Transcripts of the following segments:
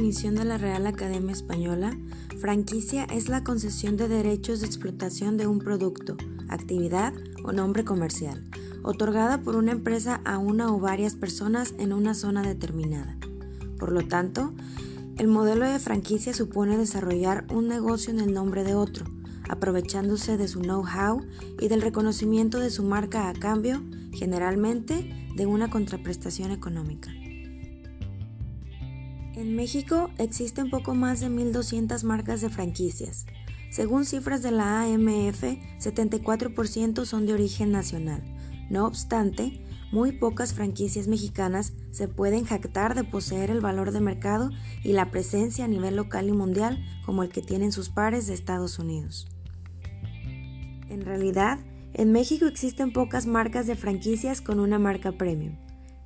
definición de la Real Academia Española, franquicia es la concesión de derechos de explotación de un producto, actividad o nombre comercial, otorgada por una empresa a una o varias personas en una zona determinada. Por lo tanto, el modelo de franquicia supone desarrollar un negocio en el nombre de otro, aprovechándose de su know-how y del reconocimiento de su marca a cambio, generalmente, de una contraprestación económica. En México existen poco más de 1.200 marcas de franquicias. Según cifras de la AMF, 74% son de origen nacional. No obstante, muy pocas franquicias mexicanas se pueden jactar de poseer el valor de mercado y la presencia a nivel local y mundial como el que tienen sus pares de Estados Unidos. En realidad, en México existen pocas marcas de franquicias con una marca premium.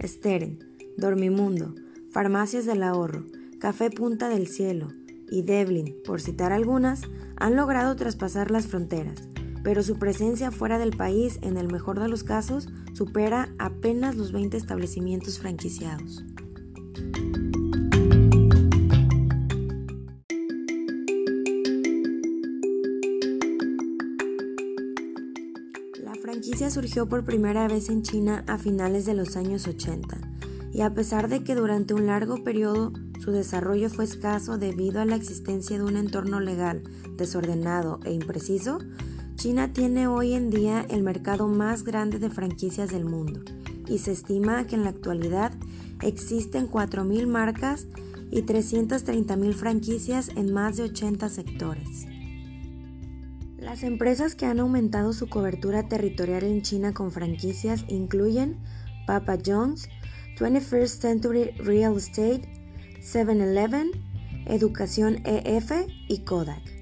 Steren, Dormimundo, Farmacias del Ahorro, Café Punta del Cielo y Devlin, por citar algunas, han logrado traspasar las fronteras, pero su presencia fuera del país, en el mejor de los casos, supera apenas los 20 establecimientos franquiciados. La franquicia surgió por primera vez en China a finales de los años 80, y a pesar de que durante un largo periodo su desarrollo fue escaso debido a la existencia de un entorno legal desordenado e impreciso, China tiene hoy en día el mercado más grande de franquicias del mundo y se estima que en la actualidad existen 4.000 marcas y 330.000 franquicias en más de 80 sectores. Las empresas que han aumentado su cobertura territorial en China con franquicias incluyen Papa John's, 21st Century Real Estate, 7-Eleven, Educación EF y Kodak.